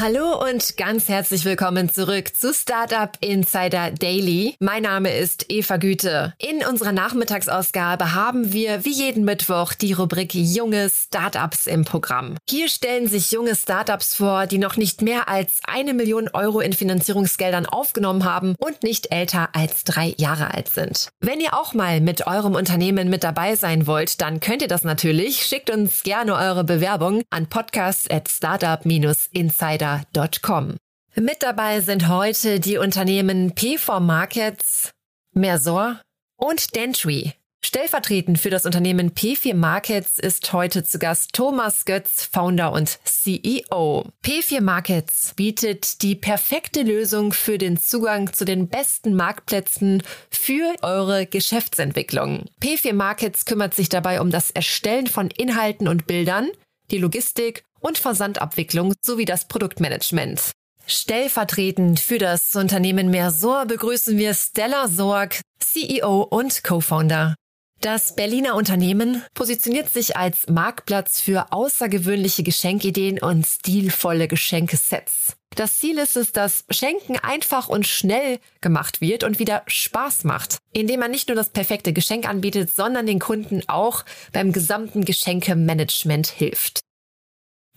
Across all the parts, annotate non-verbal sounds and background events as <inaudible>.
Hallo und ganz herzlich willkommen zurück zu Startup Insider Daily. Mein Name ist Eva Güte. In unserer Nachmittagsausgabe haben wir wie jeden Mittwoch die Rubrik Junge Startups im Programm. Hier stellen sich junge Startups vor, die noch nicht mehr als eine Million Euro in Finanzierungsgeldern aufgenommen haben und nicht älter als drei Jahre alt sind. Wenn ihr auch mal mit eurem Unternehmen mit dabei sein wollt, dann könnt ihr das natürlich. Schickt uns gerne eure Bewerbung an podcast at startup-insider insider.com. Mit dabei sind heute die Unternehmen P4 Markets, Mersor und Dentry. Stellvertretend für das Unternehmen P4 Markets ist heute zu Gast Thomas Götz, Founder und CEO. P4 Markets bietet die perfekte Lösung für den Zugang zu den besten Marktplätzen für eure Geschäftsentwicklung. P4 Markets kümmert sich dabei um das Erstellen von Inhalten und Bildern, die Logistik und Versandabwicklung sowie das Produktmanagement. Stellvertretend für das Unternehmen Mersor begrüßen wir Stella Sorg, CEO und Co-Founder. Das Berliner Unternehmen positioniert sich als Marktplatz für außergewöhnliche Geschenkideen und stilvolle Geschenkesets. Das Ziel ist es, dass Schenken einfach und schnell gemacht wird und wieder Spaß macht, indem man nicht nur das perfekte Geschenk anbietet, sondern den Kunden auch beim gesamten Geschenkemanagement hilft.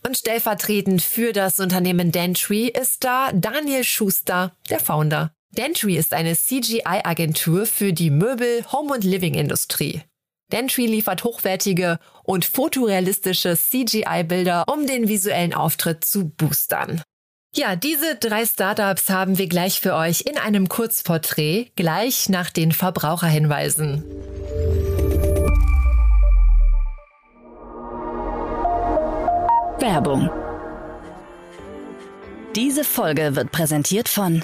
Und stellvertretend für das Unternehmen Dentry ist da Daniel Schuster, der Founder. Dentry ist eine CGI-Agentur für die Möbel-, Home- und Living-Industrie. Dentry liefert hochwertige und fotorealistische CGI-Bilder, um den visuellen Auftritt zu boostern. Ja, diese drei Startups haben wir gleich für euch in einem Kurzporträt, gleich nach den Verbraucherhinweisen. Werbung. Diese Folge wird präsentiert von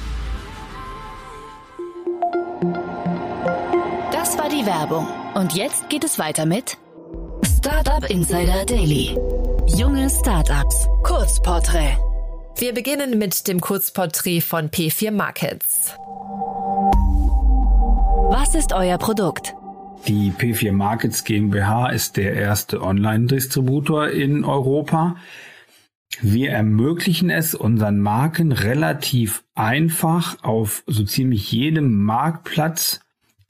Werbung. Und jetzt geht es weiter mit Startup Insider Daily. Junge Startups. Kurzporträt. Wir beginnen mit dem Kurzporträt von P4 Markets. Was ist euer Produkt? Die P4 Markets GmbH ist der erste Online-Distributor in Europa. Wir ermöglichen es unseren Marken relativ einfach auf so ziemlich jedem Marktplatz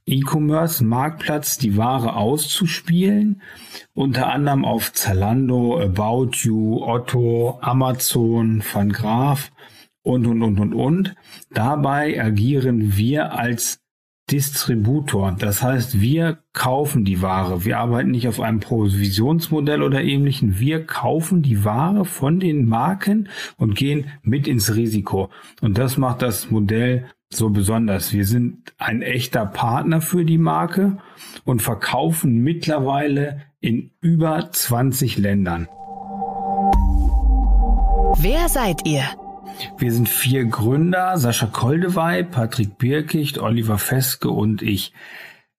E-Commerce-Marktplatz die Ware auszuspielen, unter anderem auf Zalando, About You, Otto, Amazon, Van Graaf und, und, und, und, und. Dabei agieren wir als Distributor. Das heißt, wir kaufen die Ware. Wir arbeiten nicht auf einem Provisionsmodell oder ähnlichen. Wir kaufen die Ware von den Marken und gehen mit ins Risiko. Und das macht das Modell so besonders. Wir sind ein echter Partner für die Marke und verkaufen mittlerweile in über 20 Ländern. Wer seid ihr? Wir sind vier Gründer, Sascha Koldewey, Patrick Birkicht, Oliver Feske und ich.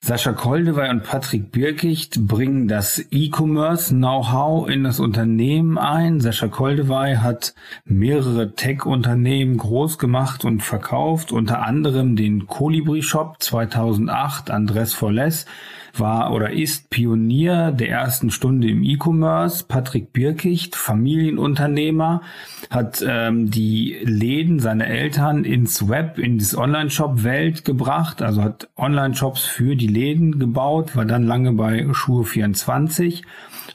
Sascha Koldewey und Patrick Birkicht bringen das E-Commerce-Know-how in das Unternehmen ein. Sascha Koldewey hat mehrere Tech-Unternehmen groß gemacht und verkauft, unter anderem den Colibri Shop 2008, Andres Forles war oder ist Pionier der ersten Stunde im E-Commerce. Patrick Birkicht, Familienunternehmer, hat ähm, die Läden seiner Eltern ins Web, in das Online-Shop-Welt gebracht, also hat Online-Shops für die Läden gebaut, war dann lange bei Schuhe 24.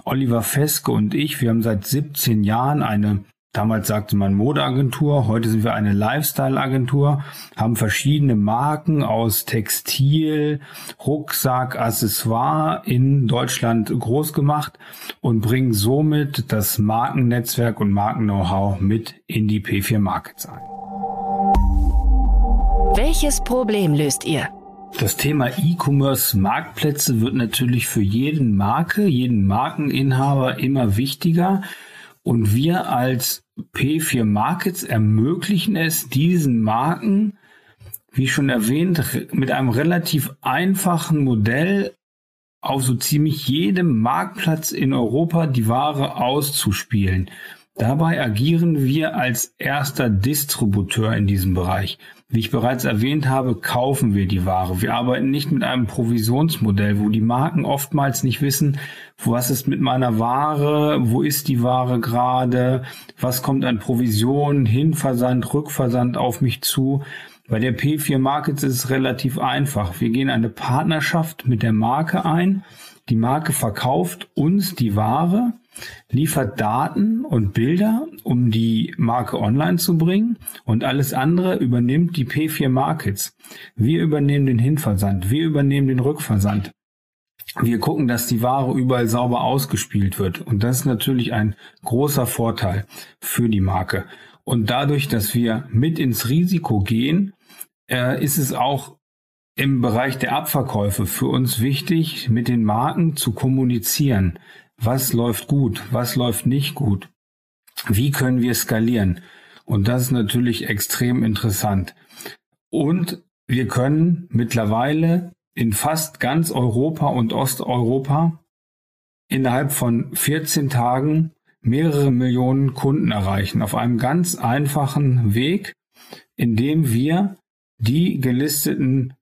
Oliver Feske und ich, wir haben seit 17 Jahren eine Damals sagte man Modeagentur, heute sind wir eine Lifestyle-Agentur, haben verschiedene Marken aus Textil, Rucksack, Accessoire in Deutschland groß gemacht und bringen somit das Markennetzwerk und Marken-Know-how mit in die P4 Markets ein. Welches Problem löst ihr? Das Thema E-Commerce Marktplätze wird natürlich für jeden Marke, jeden Markeninhaber immer wichtiger. Und wir als P4 Markets ermöglichen es diesen Marken, wie schon erwähnt, mit einem relativ einfachen Modell auf so ziemlich jedem Marktplatz in Europa die Ware auszuspielen. Dabei agieren wir als erster Distributeur in diesem Bereich. Wie ich bereits erwähnt habe, kaufen wir die Ware. Wir arbeiten nicht mit einem Provisionsmodell, wo die Marken oftmals nicht wissen, was ist mit meiner Ware, wo ist die Ware gerade, was kommt an Provision, Hinversand, Rückversand auf mich zu. Bei der P4 Markets ist es relativ einfach. Wir gehen eine Partnerschaft mit der Marke ein. Die Marke verkauft uns die Ware liefert Daten und Bilder, um die Marke online zu bringen und alles andere übernimmt die P4 Markets. Wir übernehmen den Hinversand, wir übernehmen den Rückversand. Wir gucken, dass die Ware überall sauber ausgespielt wird und das ist natürlich ein großer Vorteil für die Marke. Und dadurch, dass wir mit ins Risiko gehen, äh, ist es auch im Bereich der Abverkäufe für uns wichtig, mit den Marken zu kommunizieren was läuft gut, was läuft nicht gut, wie können wir skalieren. Und das ist natürlich extrem interessant. Und wir können mittlerweile in fast ganz Europa und Osteuropa innerhalb von 14 Tagen mehrere Millionen Kunden erreichen auf einem ganz einfachen Weg, indem wir die gelisteten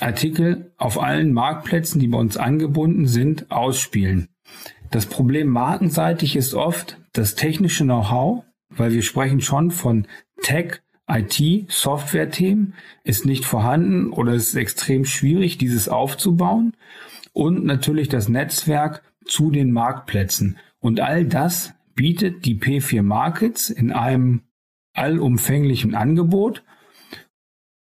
Artikel auf allen Marktplätzen, die bei uns angebunden sind, ausspielen. Das Problem markenseitig ist oft das technische Know-how, weil wir sprechen schon von Tech, IT, Software-Themen, ist nicht vorhanden oder es ist extrem schwierig, dieses aufzubauen. Und natürlich das Netzwerk zu den Marktplätzen. Und all das bietet die P4 Markets in einem allumfänglichen Angebot,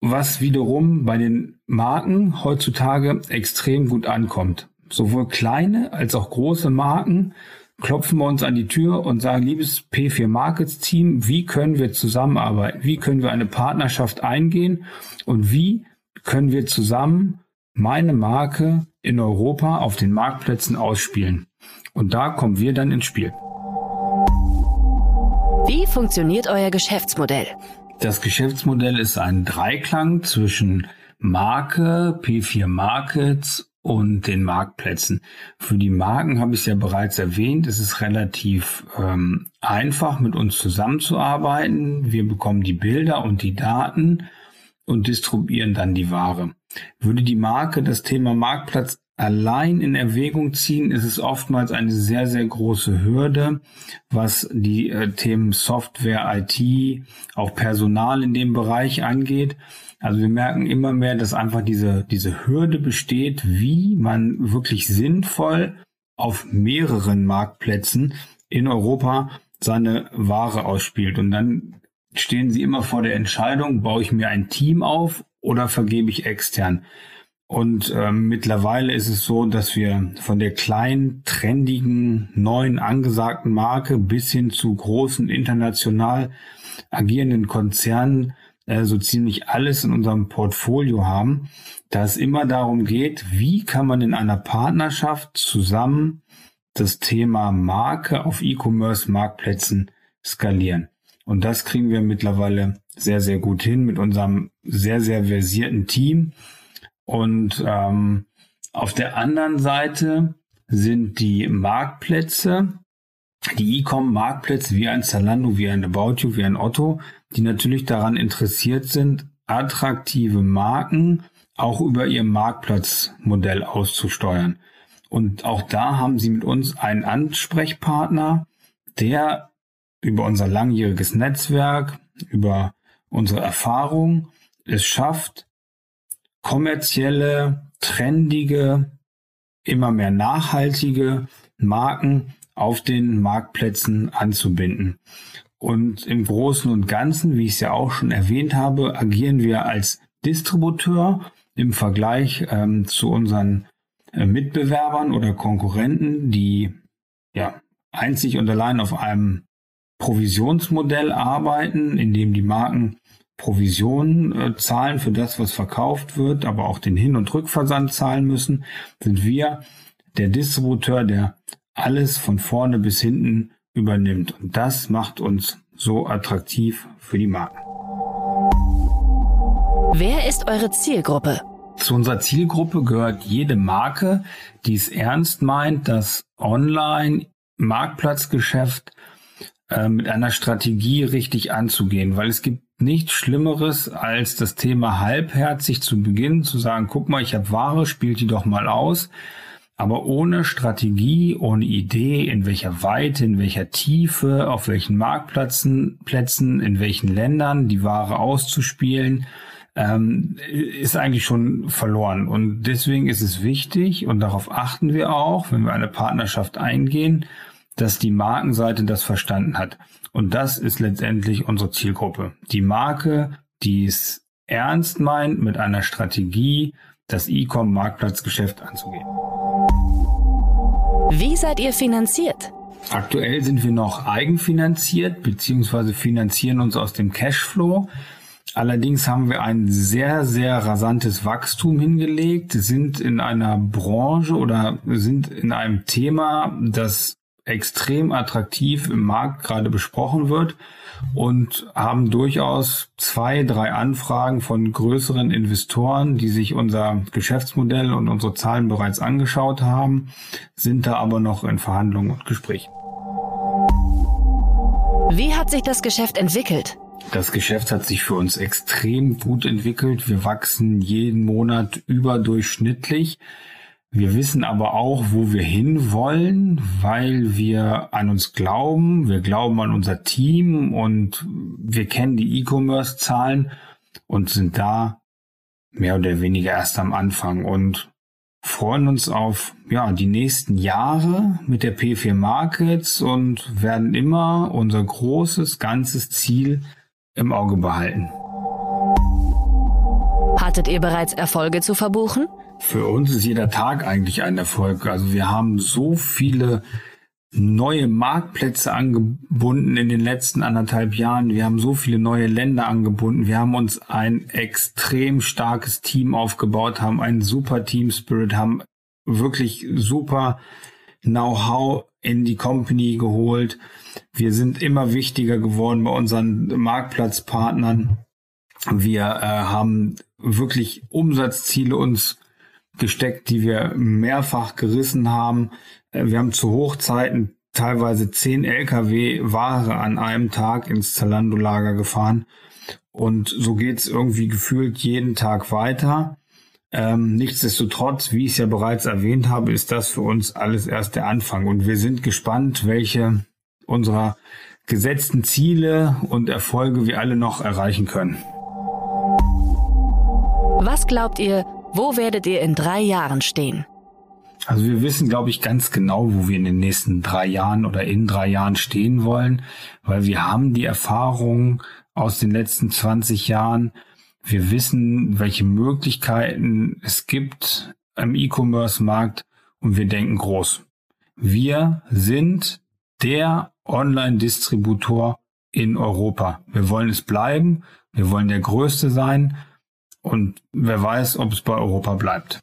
was wiederum bei den Marken heutzutage extrem gut ankommt sowohl kleine als auch große Marken klopfen wir uns an die Tür und sagen, liebes P4 Markets Team, wie können wir zusammenarbeiten? Wie können wir eine Partnerschaft eingehen? Und wie können wir zusammen meine Marke in Europa auf den Marktplätzen ausspielen? Und da kommen wir dann ins Spiel. Wie funktioniert euer Geschäftsmodell? Das Geschäftsmodell ist ein Dreiklang zwischen Marke, P4 Markets und den Marktplätzen. Für die Marken habe ich es ja bereits erwähnt, es ist relativ ähm, einfach, mit uns zusammenzuarbeiten. Wir bekommen die Bilder und die Daten und distribuieren dann die Ware. Würde die Marke das Thema Marktplatz allein in Erwägung ziehen, ist es oftmals eine sehr, sehr große Hürde, was die äh, Themen Software, IT, auch Personal in dem Bereich angeht. Also wir merken immer mehr, dass einfach diese, diese Hürde besteht, wie man wirklich sinnvoll auf mehreren Marktplätzen in Europa seine Ware ausspielt. Und dann stehen sie immer vor der Entscheidung, baue ich mir ein Team auf oder vergebe ich extern. Und ähm, mittlerweile ist es so, dass wir von der kleinen, trendigen, neuen, angesagten Marke bis hin zu großen, international agierenden Konzernen äh, so ziemlich alles in unserem Portfolio haben, da es immer darum geht, wie kann man in einer Partnerschaft zusammen das Thema Marke auf E-Commerce-Marktplätzen skalieren. Und das kriegen wir mittlerweile sehr, sehr gut hin mit unserem sehr, sehr versierten Team. Und ähm, auf der anderen Seite sind die Marktplätze, die E-Com-Marktplätze wie ein Zalando, wie ein About You, wie ein Otto, die natürlich daran interessiert sind, attraktive Marken auch über ihr Marktplatzmodell auszusteuern. Und auch da haben sie mit uns einen Ansprechpartner, der über unser langjähriges Netzwerk, über unsere Erfahrung es schafft, kommerzielle, trendige, immer mehr nachhaltige Marken auf den Marktplätzen anzubinden. Und im Großen und Ganzen, wie ich es ja auch schon erwähnt habe, agieren wir als Distributeur im Vergleich ähm, zu unseren äh, Mitbewerbern oder Konkurrenten, die ja einzig und allein auf einem Provisionsmodell arbeiten, in dem die Marken Provisionen äh, zahlen für das, was verkauft wird, aber auch den Hin- und Rückversand zahlen müssen, sind wir der Distributeur, der alles von vorne bis hinten übernimmt. Und das macht uns so attraktiv für die Marken. Wer ist eure Zielgruppe? Zu unserer Zielgruppe gehört jede Marke, die es ernst meint, das Online-Marktplatzgeschäft äh, mit einer Strategie richtig anzugehen, weil es gibt nichts Schlimmeres, als das Thema halbherzig zu beginnen, zu sagen, guck mal, ich habe Ware, spielt die doch mal aus, aber ohne Strategie, ohne Idee, in welcher Weite, in welcher Tiefe, auf welchen Marktplätzen, Plätzen, in welchen Ländern die Ware auszuspielen, ähm, ist eigentlich schon verloren. Und deswegen ist es wichtig, und darauf achten wir auch, wenn wir eine Partnerschaft eingehen, dass die Markenseite das verstanden hat. Und das ist letztendlich unsere Zielgruppe. Die Marke, die es ernst meint, mit einer Strategie das E-Com-Marktplatzgeschäft anzugehen. Wie seid ihr finanziert? Aktuell sind wir noch eigenfinanziert beziehungsweise finanzieren uns aus dem Cashflow. Allerdings haben wir ein sehr, sehr rasantes Wachstum hingelegt, sind in einer Branche oder sind in einem Thema, das extrem attraktiv im Markt gerade besprochen wird und haben durchaus zwei, drei Anfragen von größeren Investoren, die sich unser Geschäftsmodell und unsere Zahlen bereits angeschaut haben, sind da aber noch in Verhandlungen und Gesprächen. Wie hat sich das Geschäft entwickelt? Das Geschäft hat sich für uns extrem gut entwickelt. Wir wachsen jeden Monat überdurchschnittlich. Wir wissen aber auch, wo wir hinwollen, weil wir an uns glauben. Wir glauben an unser Team und wir kennen die E-Commerce-Zahlen und sind da mehr oder weniger erst am Anfang und freuen uns auf ja, die nächsten Jahre mit der P4 Markets und werden immer unser großes, ganzes Ziel im Auge behalten. Hattet ihr bereits Erfolge zu verbuchen? Für uns ist jeder Tag eigentlich ein Erfolg. Also wir haben so viele neue Marktplätze angebunden in den letzten anderthalb Jahren. Wir haben so viele neue Länder angebunden. Wir haben uns ein extrem starkes Team aufgebaut, haben einen super Team Spirit, haben wirklich super Know-how in die Company geholt. Wir sind immer wichtiger geworden bei unseren Marktplatzpartnern. Wir äh, haben wirklich Umsatzziele uns gesteckt, die wir mehrfach gerissen haben. Äh, wir haben zu Hochzeiten teilweise zehn Lkw Ware an einem Tag ins Zalando-Lager gefahren. Und so geht's irgendwie gefühlt jeden Tag weiter. Ähm, nichtsdestotrotz, wie ich es ja bereits erwähnt habe, ist das für uns alles erst der Anfang. Und wir sind gespannt, welche unserer gesetzten Ziele und Erfolge wir alle noch erreichen können. Was glaubt ihr, wo werdet ihr in drei Jahren stehen? Also wir wissen, glaube ich, ganz genau, wo wir in den nächsten drei Jahren oder in drei Jahren stehen wollen, weil wir haben die Erfahrung aus den letzten 20 Jahren. Wir wissen, welche Möglichkeiten es gibt im E-Commerce-Markt und wir denken groß. Wir sind der Online-Distributor in Europa. Wir wollen es bleiben. Wir wollen der Größte sein und wer weiß, ob es bei Europa bleibt.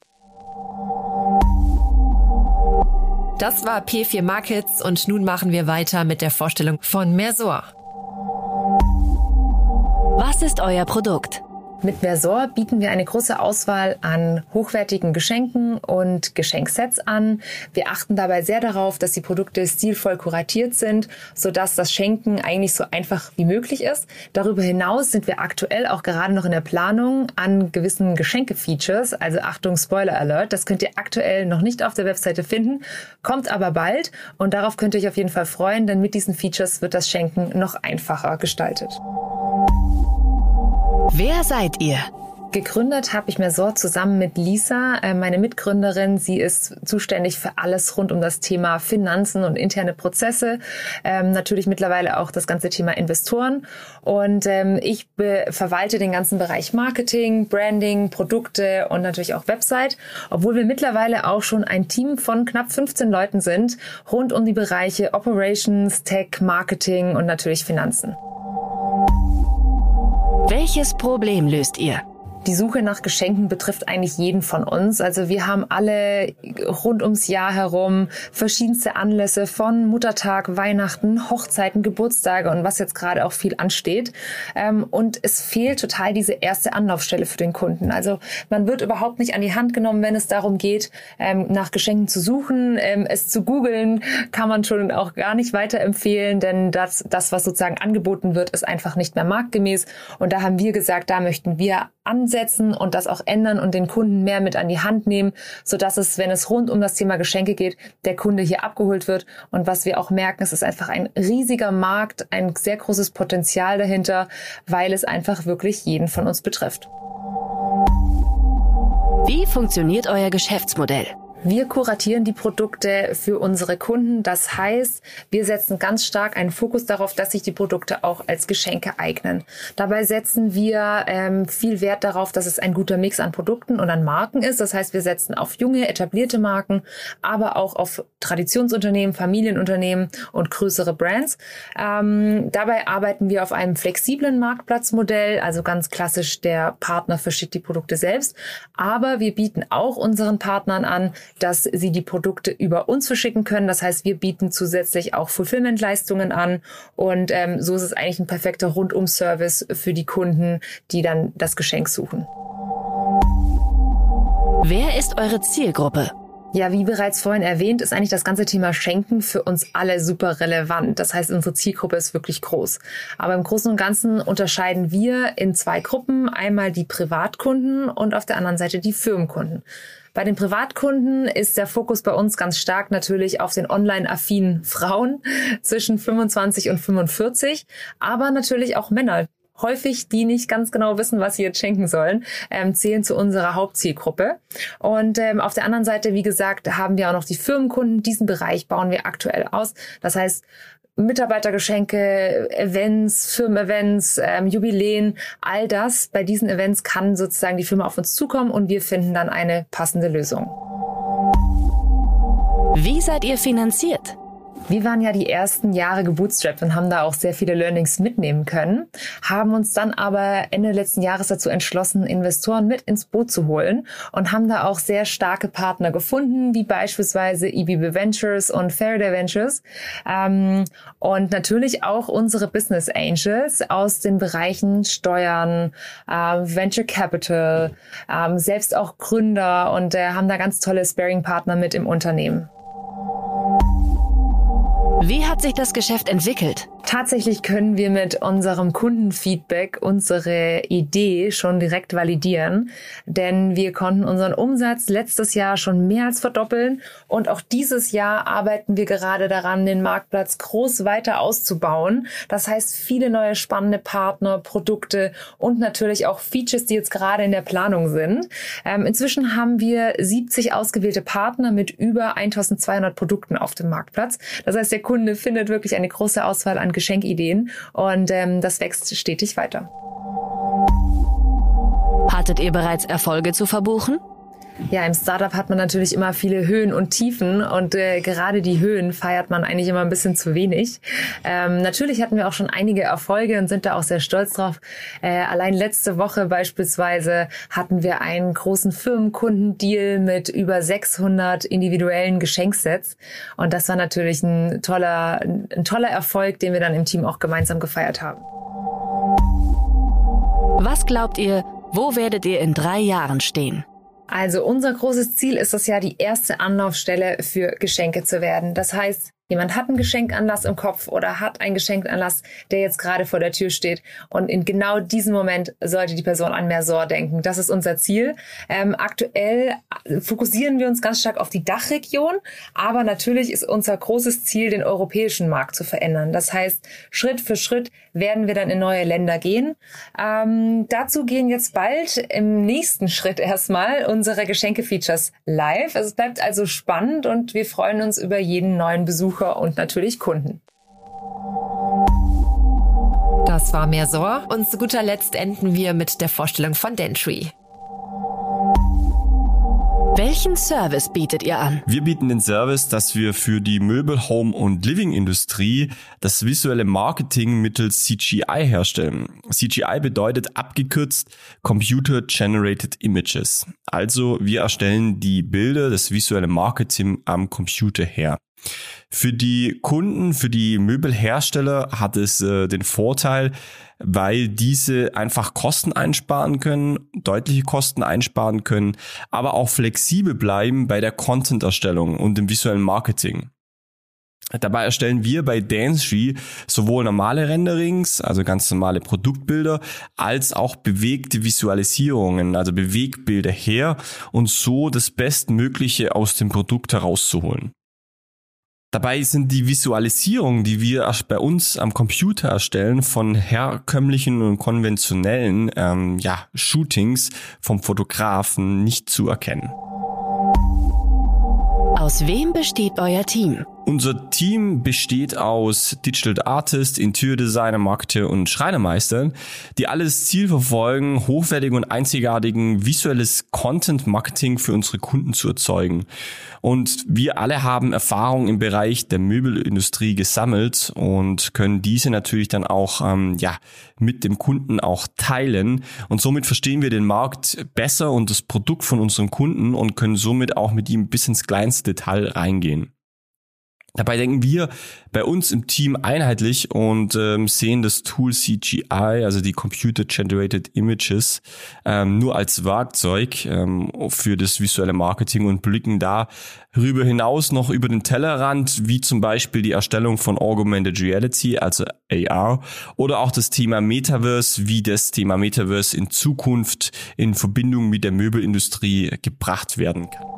Das war P4 Markets und nun machen wir weiter mit der Vorstellung von Mersor. Was ist euer Produkt? Mit Versor bieten wir eine große Auswahl an hochwertigen Geschenken und Geschenksets an. Wir achten dabei sehr darauf, dass die Produkte stilvoll kuratiert sind, sodass das Schenken eigentlich so einfach wie möglich ist. Darüber hinaus sind wir aktuell auch gerade noch in der Planung an gewissen Geschenke-Features. Also Achtung, Spoiler Alert. Das könnt ihr aktuell noch nicht auf der Webseite finden, kommt aber bald und darauf könnt ihr euch auf jeden Fall freuen, denn mit diesen Features wird das Schenken noch einfacher gestaltet. Wer seid ihr? Gegründet habe ich Mersor zusammen mit Lisa, äh, meine Mitgründerin. Sie ist zuständig für alles rund um das Thema Finanzen und interne Prozesse. Ähm, natürlich mittlerweile auch das ganze Thema Investoren. Und ähm, ich verwalte den ganzen Bereich Marketing, Branding, Produkte und natürlich auch Website. Obwohl wir mittlerweile auch schon ein Team von knapp 15 Leuten sind, rund um die Bereiche Operations, Tech, Marketing und natürlich Finanzen. Welches Problem löst ihr? Die Suche nach Geschenken betrifft eigentlich jeden von uns. Also wir haben alle rund ums Jahr herum verschiedenste Anlässe von Muttertag, Weihnachten, Hochzeiten, Geburtstage und was jetzt gerade auch viel ansteht. Ähm, und es fehlt total diese erste Anlaufstelle für den Kunden. Also man wird überhaupt nicht an die Hand genommen, wenn es darum geht, ähm, nach Geschenken zu suchen. Ähm, es zu googeln kann man schon auch gar nicht weiterempfehlen, denn das, das, was sozusagen angeboten wird, ist einfach nicht mehr marktgemäß. Und da haben wir gesagt, da möchten wir ansetzen und das auch ändern und den Kunden mehr mit an die Hand nehmen, so dass es, wenn es rund um das Thema Geschenke geht, der Kunde hier abgeholt wird. Und was wir auch merken, es ist einfach ein riesiger Markt, ein sehr großes Potenzial dahinter, weil es einfach wirklich jeden von uns betrifft. Wie funktioniert euer Geschäftsmodell? Wir kuratieren die Produkte für unsere Kunden. Das heißt, wir setzen ganz stark einen Fokus darauf, dass sich die Produkte auch als Geschenke eignen. Dabei setzen wir ähm, viel Wert darauf, dass es ein guter Mix an Produkten und an Marken ist. Das heißt, wir setzen auf junge, etablierte Marken, aber auch auf Traditionsunternehmen, Familienunternehmen und größere Brands. Ähm, dabei arbeiten wir auf einem flexiblen Marktplatzmodell, also ganz klassisch der Partner verschickt die Produkte selbst. Aber wir bieten auch unseren Partnern an, dass sie die Produkte über uns verschicken können. Das heißt, wir bieten zusätzlich auch Fulfillment-Leistungen an und ähm, so ist es eigentlich ein perfekter Rundum-Service für die Kunden, die dann das Geschenk suchen. Wer ist eure Zielgruppe? Ja, wie bereits vorhin erwähnt, ist eigentlich das ganze Thema Schenken für uns alle super relevant. Das heißt, unsere Zielgruppe ist wirklich groß. Aber im Großen und Ganzen unterscheiden wir in zwei Gruppen. Einmal die Privatkunden und auf der anderen Seite die Firmenkunden. Bei den Privatkunden ist der Fokus bei uns ganz stark natürlich auf den online-affinen Frauen zwischen 25 und 45, aber natürlich auch Männer, häufig, die nicht ganz genau wissen, was sie jetzt schenken sollen, ähm, zählen zu unserer Hauptzielgruppe. Und ähm, auf der anderen Seite, wie gesagt, haben wir auch noch die Firmenkunden. Diesen Bereich bauen wir aktuell aus. Das heißt, Mitarbeitergeschenke, Events, Firmen-Events, ähm, Jubiläen, all das. Bei diesen Events kann sozusagen die Firma auf uns zukommen und wir finden dann eine passende Lösung. Wie seid ihr finanziert? Wir waren ja die ersten Jahre gebootstrapped und haben da auch sehr viele Learnings mitnehmen können, haben uns dann aber Ende letzten Jahres dazu entschlossen, Investoren mit ins Boot zu holen und haben da auch sehr starke Partner gefunden, wie beispielsweise EBB Ventures und Faraday Ventures ähm, und natürlich auch unsere Business Angels aus den Bereichen Steuern, äh, Venture Capital, äh, selbst auch Gründer und äh, haben da ganz tolle Sparing-Partner mit im Unternehmen. Wie hat sich das Geschäft entwickelt? Tatsächlich können wir mit unserem Kundenfeedback unsere Idee schon direkt validieren, denn wir konnten unseren Umsatz letztes Jahr schon mehr als verdoppeln und auch dieses Jahr arbeiten wir gerade daran, den Marktplatz groß weiter auszubauen. Das heißt, viele neue spannende Partner, Produkte und natürlich auch Features, die jetzt gerade in der Planung sind. Ähm, inzwischen haben wir 70 ausgewählte Partner mit über 1200 Produkten auf dem Marktplatz. Das heißt, der Kunde findet wirklich eine große Auswahl an Geschenkideen und ähm, das wächst stetig weiter. Hattet ihr bereits Erfolge zu verbuchen? Ja, im Startup hat man natürlich immer viele Höhen und Tiefen und äh, gerade die Höhen feiert man eigentlich immer ein bisschen zu wenig. Ähm, natürlich hatten wir auch schon einige Erfolge und sind da auch sehr stolz drauf. Äh, allein letzte Woche beispielsweise hatten wir einen großen Firmenkundendeal mit über 600 individuellen Geschenksets und das war natürlich ein toller, ein toller Erfolg, den wir dann im Team auch gemeinsam gefeiert haben. Was glaubt ihr, wo werdet ihr in drei Jahren stehen? Also unser großes Ziel ist es ja, die erste Anlaufstelle für Geschenke zu werden. Das heißt, Jemand hat einen Geschenkanlass im Kopf oder hat einen Geschenkanlass, der jetzt gerade vor der Tür steht. Und in genau diesem Moment sollte die Person an Mersor denken. Das ist unser Ziel. Ähm, aktuell fokussieren wir uns ganz stark auf die Dachregion, aber natürlich ist unser großes Ziel, den europäischen Markt zu verändern. Das heißt, Schritt für Schritt werden wir dann in neue Länder gehen. Ähm, dazu gehen jetzt bald im nächsten Schritt erstmal unsere Geschenke-Features live. Es bleibt also spannend und wir freuen uns über jeden neuen Besuch Besucher und natürlich Kunden. Das war Mersor und zu guter Letzt enden wir mit der Vorstellung von Dentry. Welchen Service bietet ihr an? Wir bieten den Service, dass wir für die Möbel-, Home- und Living-Industrie das visuelle Marketing mittels CGI herstellen. CGI bedeutet abgekürzt Computer Generated Images. Also wir erstellen die Bilder, das visuelle Marketing am Computer her. Für die Kunden, für die Möbelhersteller hat es äh, den Vorteil, weil diese einfach Kosten einsparen können, deutliche Kosten einsparen können, aber auch flexibel bleiben bei der Content-Erstellung und dem visuellen Marketing. Dabei erstellen wir bei Dancetry sowohl normale Renderings, also ganz normale Produktbilder, als auch bewegte Visualisierungen, also Bewegbilder her und so das Bestmögliche aus dem Produkt herauszuholen. Dabei sind die Visualisierungen, die wir bei uns am Computer erstellen, von herkömmlichen und konventionellen ähm, ja, Shootings vom Fotografen nicht zu erkennen. Aus wem besteht euer Team? Unser Team besteht aus Digital Artists, Interior Designer, Marketer und Schreinermeistern, die alles Ziel verfolgen, hochwertigen und einzigartigen visuelles Content Marketing für unsere Kunden zu erzeugen. Und wir alle haben Erfahrung im Bereich der Möbelindustrie gesammelt und können diese natürlich dann auch ähm, ja mit dem Kunden auch teilen. Und somit verstehen wir den Markt besser und das Produkt von unserem Kunden und können somit auch mit ihm bis ins kleinste Detail reingehen. Dabei denken wir bei uns im Team einheitlich und ähm, sehen das Tool CGI, also die Computer Generated Images, ähm, nur als Werkzeug ähm, für das visuelle Marketing und blicken da rüber hinaus noch über den Tellerrand, wie zum Beispiel die Erstellung von Augmented Reality, also AR, oder auch das Thema Metaverse, wie das Thema Metaverse in Zukunft in Verbindung mit der Möbelindustrie gebracht werden kann.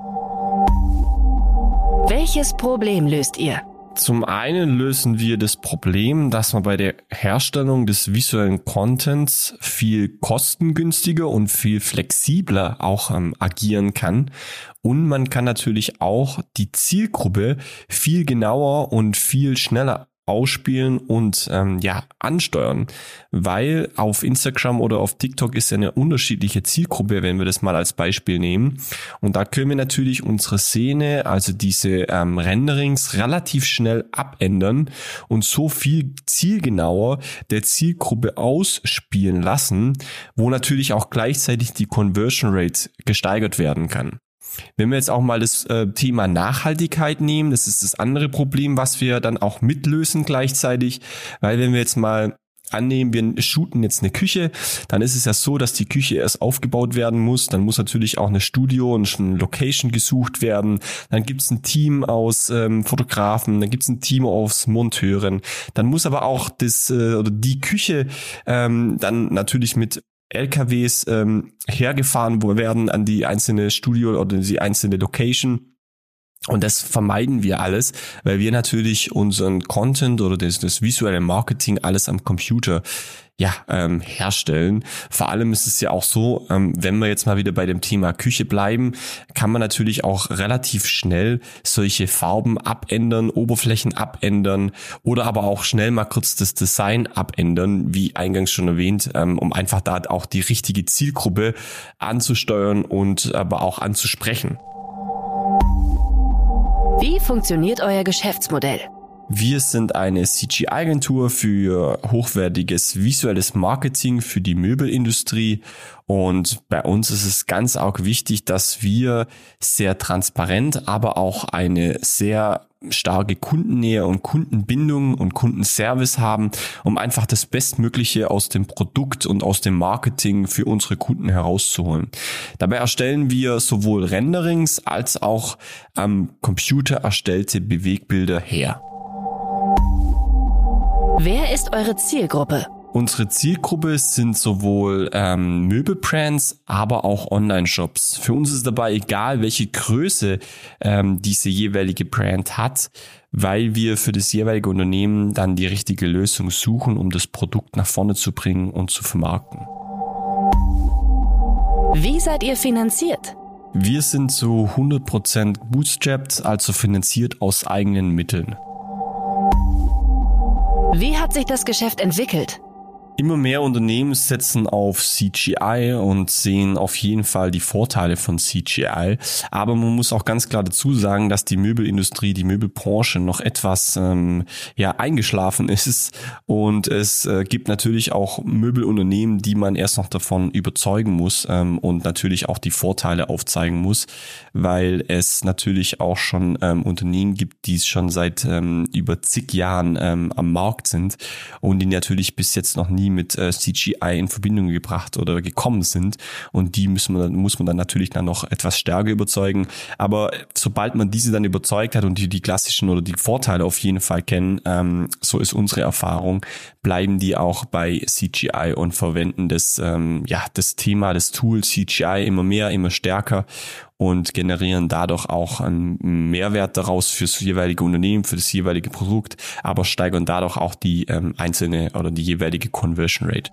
Welches Problem löst ihr? Zum einen lösen wir das Problem, dass man bei der Herstellung des visuellen Contents viel kostengünstiger und viel flexibler auch ähm, agieren kann. Und man kann natürlich auch die Zielgruppe viel genauer und viel schneller ausspielen und ähm, ja ansteuern, weil auf Instagram oder auf TikTok ist eine unterschiedliche Zielgruppe, wenn wir das mal als Beispiel nehmen. Und da können wir natürlich unsere Szene, also diese ähm, Renderings, relativ schnell abändern und so viel zielgenauer der Zielgruppe ausspielen lassen, wo natürlich auch gleichzeitig die Conversion Rate gesteigert werden kann. Wenn wir jetzt auch mal das äh, Thema Nachhaltigkeit nehmen, das ist das andere Problem, was wir dann auch mitlösen gleichzeitig, weil wenn wir jetzt mal annehmen, wir shooten jetzt eine Küche, dann ist es ja so, dass die Küche erst aufgebaut werden muss, dann muss natürlich auch eine Studio und eine Location gesucht werden, dann gibt es ein Team aus ähm, Fotografen, dann gibt es ein Team aus Monteuren, dann muss aber auch das äh, oder die Küche ähm, dann natürlich mit LKWs ähm, hergefahren werden an die einzelne Studio oder die einzelne Location. Und das vermeiden wir alles, weil wir natürlich unseren Content oder das, das visuelle Marketing alles am Computer ja, ähm, herstellen. Vor allem ist es ja auch so, ähm, wenn wir jetzt mal wieder bei dem Thema Küche bleiben, kann man natürlich auch relativ schnell solche Farben abändern, Oberflächen abändern oder aber auch schnell mal kurz das Design abändern, wie eingangs schon erwähnt, ähm, um einfach da auch die richtige Zielgruppe anzusteuern und aber auch anzusprechen. Wie funktioniert euer Geschäftsmodell? Wir sind eine CGI-Agentur für hochwertiges visuelles Marketing für die Möbelindustrie und bei uns ist es ganz auch wichtig, dass wir sehr transparent, aber auch eine sehr starke Kundennähe und Kundenbindung und Kundenservice haben, um einfach das Bestmögliche aus dem Produkt und aus dem Marketing für unsere Kunden herauszuholen. Dabei erstellen wir sowohl Renderings als auch am Computer erstellte Bewegbilder her. Wer ist eure Zielgruppe? Unsere Zielgruppe sind sowohl ähm, Möbelbrands, aber auch Online-Shops. Für uns ist dabei egal, welche Größe ähm, diese jeweilige Brand hat, weil wir für das jeweilige Unternehmen dann die richtige Lösung suchen, um das Produkt nach vorne zu bringen und zu vermarkten. Wie seid ihr finanziert? Wir sind zu 100% bootstrapped, also finanziert aus eigenen Mitteln. Wie hat sich das Geschäft entwickelt? Immer mehr Unternehmen setzen auf CGI und sehen auf jeden Fall die Vorteile von CGI. Aber man muss auch ganz klar dazu sagen, dass die Möbelindustrie, die Möbelbranche noch etwas ähm, ja eingeschlafen <laughs> ist. Und es äh, gibt natürlich auch Möbelunternehmen, die man erst noch davon überzeugen muss ähm, und natürlich auch die Vorteile aufzeigen muss, weil es natürlich auch schon ähm, Unternehmen gibt, die schon seit ähm, über zig Jahren ähm, am Markt sind und die natürlich bis jetzt noch nie die mit äh, CGI in Verbindung gebracht oder gekommen sind. Und die müssen man, muss man dann natürlich dann noch etwas stärker überzeugen. Aber sobald man diese dann überzeugt hat und die, die klassischen oder die Vorteile auf jeden Fall kennen, ähm, so ist unsere Erfahrung, bleiben die auch bei CGI und verwenden das, ähm, ja, das Thema, das Tool CGI immer mehr, immer stärker und generieren dadurch auch einen Mehrwert daraus fürs jeweilige Unternehmen, für das jeweilige Produkt, aber steigern dadurch auch die ähm, einzelne oder die jeweilige Conversion Rate.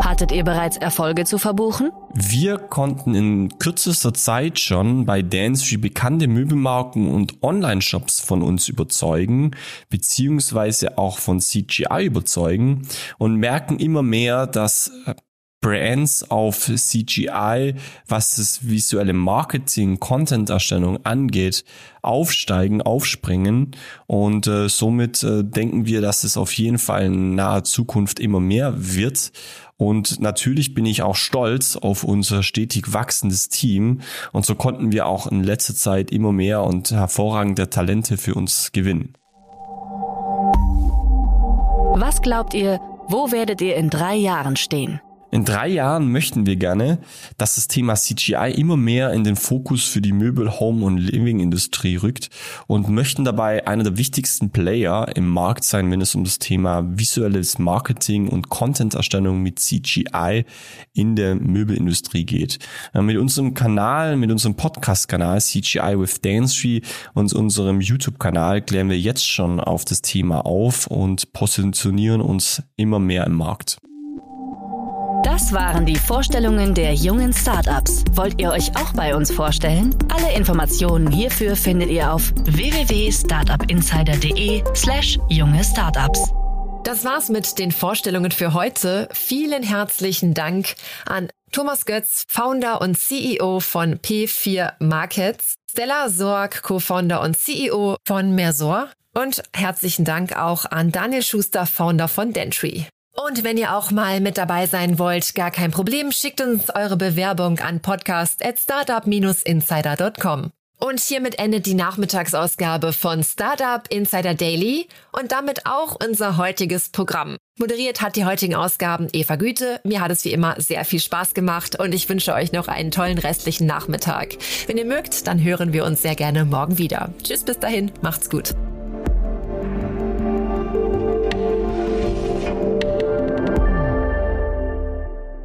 Hattet ihr bereits Erfolge zu verbuchen? Wir konnten in kürzester Zeit schon bei Dancefree bekannte Möbelmarken und Online-Shops von uns überzeugen, beziehungsweise auch von CGI überzeugen und merken immer mehr, dass äh, Brands auf CGI, was das visuelle Marketing, Content-Erstellung angeht, aufsteigen, aufspringen. Und äh, somit äh, denken wir, dass es auf jeden Fall in naher Zukunft immer mehr wird. Und natürlich bin ich auch stolz auf unser stetig wachsendes Team. Und so konnten wir auch in letzter Zeit immer mehr und hervorragende Talente für uns gewinnen. Was glaubt ihr, wo werdet ihr in drei Jahren stehen? In drei Jahren möchten wir gerne, dass das Thema CGI immer mehr in den Fokus für die Möbel-, Home- und Living-Industrie rückt und möchten dabei einer der wichtigsten Player im Markt sein, wenn es um das Thema visuelles Marketing und Content-Erstellung mit CGI in der Möbelindustrie geht. Mit unserem Kanal, mit unserem Podcast-Kanal CGI with Dancetree und unserem YouTube-Kanal klären wir jetzt schon auf das Thema auf und positionieren uns immer mehr im Markt. Das waren die Vorstellungen der jungen Startups. Wollt ihr euch auch bei uns vorstellen? Alle Informationen hierfür findet ihr auf www.startupinsider.de/slash junge Startups. Das war's mit den Vorstellungen für heute. Vielen herzlichen Dank an Thomas Götz, Founder und CEO von P4 Markets, Stella Sorg, Co-Founder und CEO von Mersor und herzlichen Dank auch an Daniel Schuster, Founder von Dentry. Und wenn ihr auch mal mit dabei sein wollt, gar kein Problem, schickt uns eure Bewerbung an podcast at startup-insider.com. Und hiermit endet die Nachmittagsausgabe von Startup Insider Daily und damit auch unser heutiges Programm. Moderiert hat die heutigen Ausgaben Eva Güte. Mir hat es wie immer sehr viel Spaß gemacht und ich wünsche euch noch einen tollen restlichen Nachmittag. Wenn ihr mögt, dann hören wir uns sehr gerne morgen wieder. Tschüss bis dahin, macht's gut.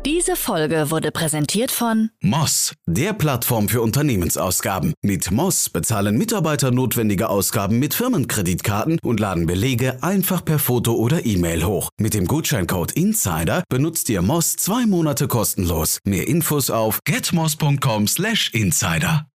Diese Folge wurde präsentiert von Moss, der Plattform für Unternehmensausgaben. Mit Moss bezahlen Mitarbeiter notwendige Ausgaben mit Firmenkreditkarten und laden Belege einfach per Foto oder E-Mail hoch. Mit dem Gutscheincode INSIDER benutzt ihr Moss zwei Monate kostenlos. Mehr Infos auf getmoss.com/insider.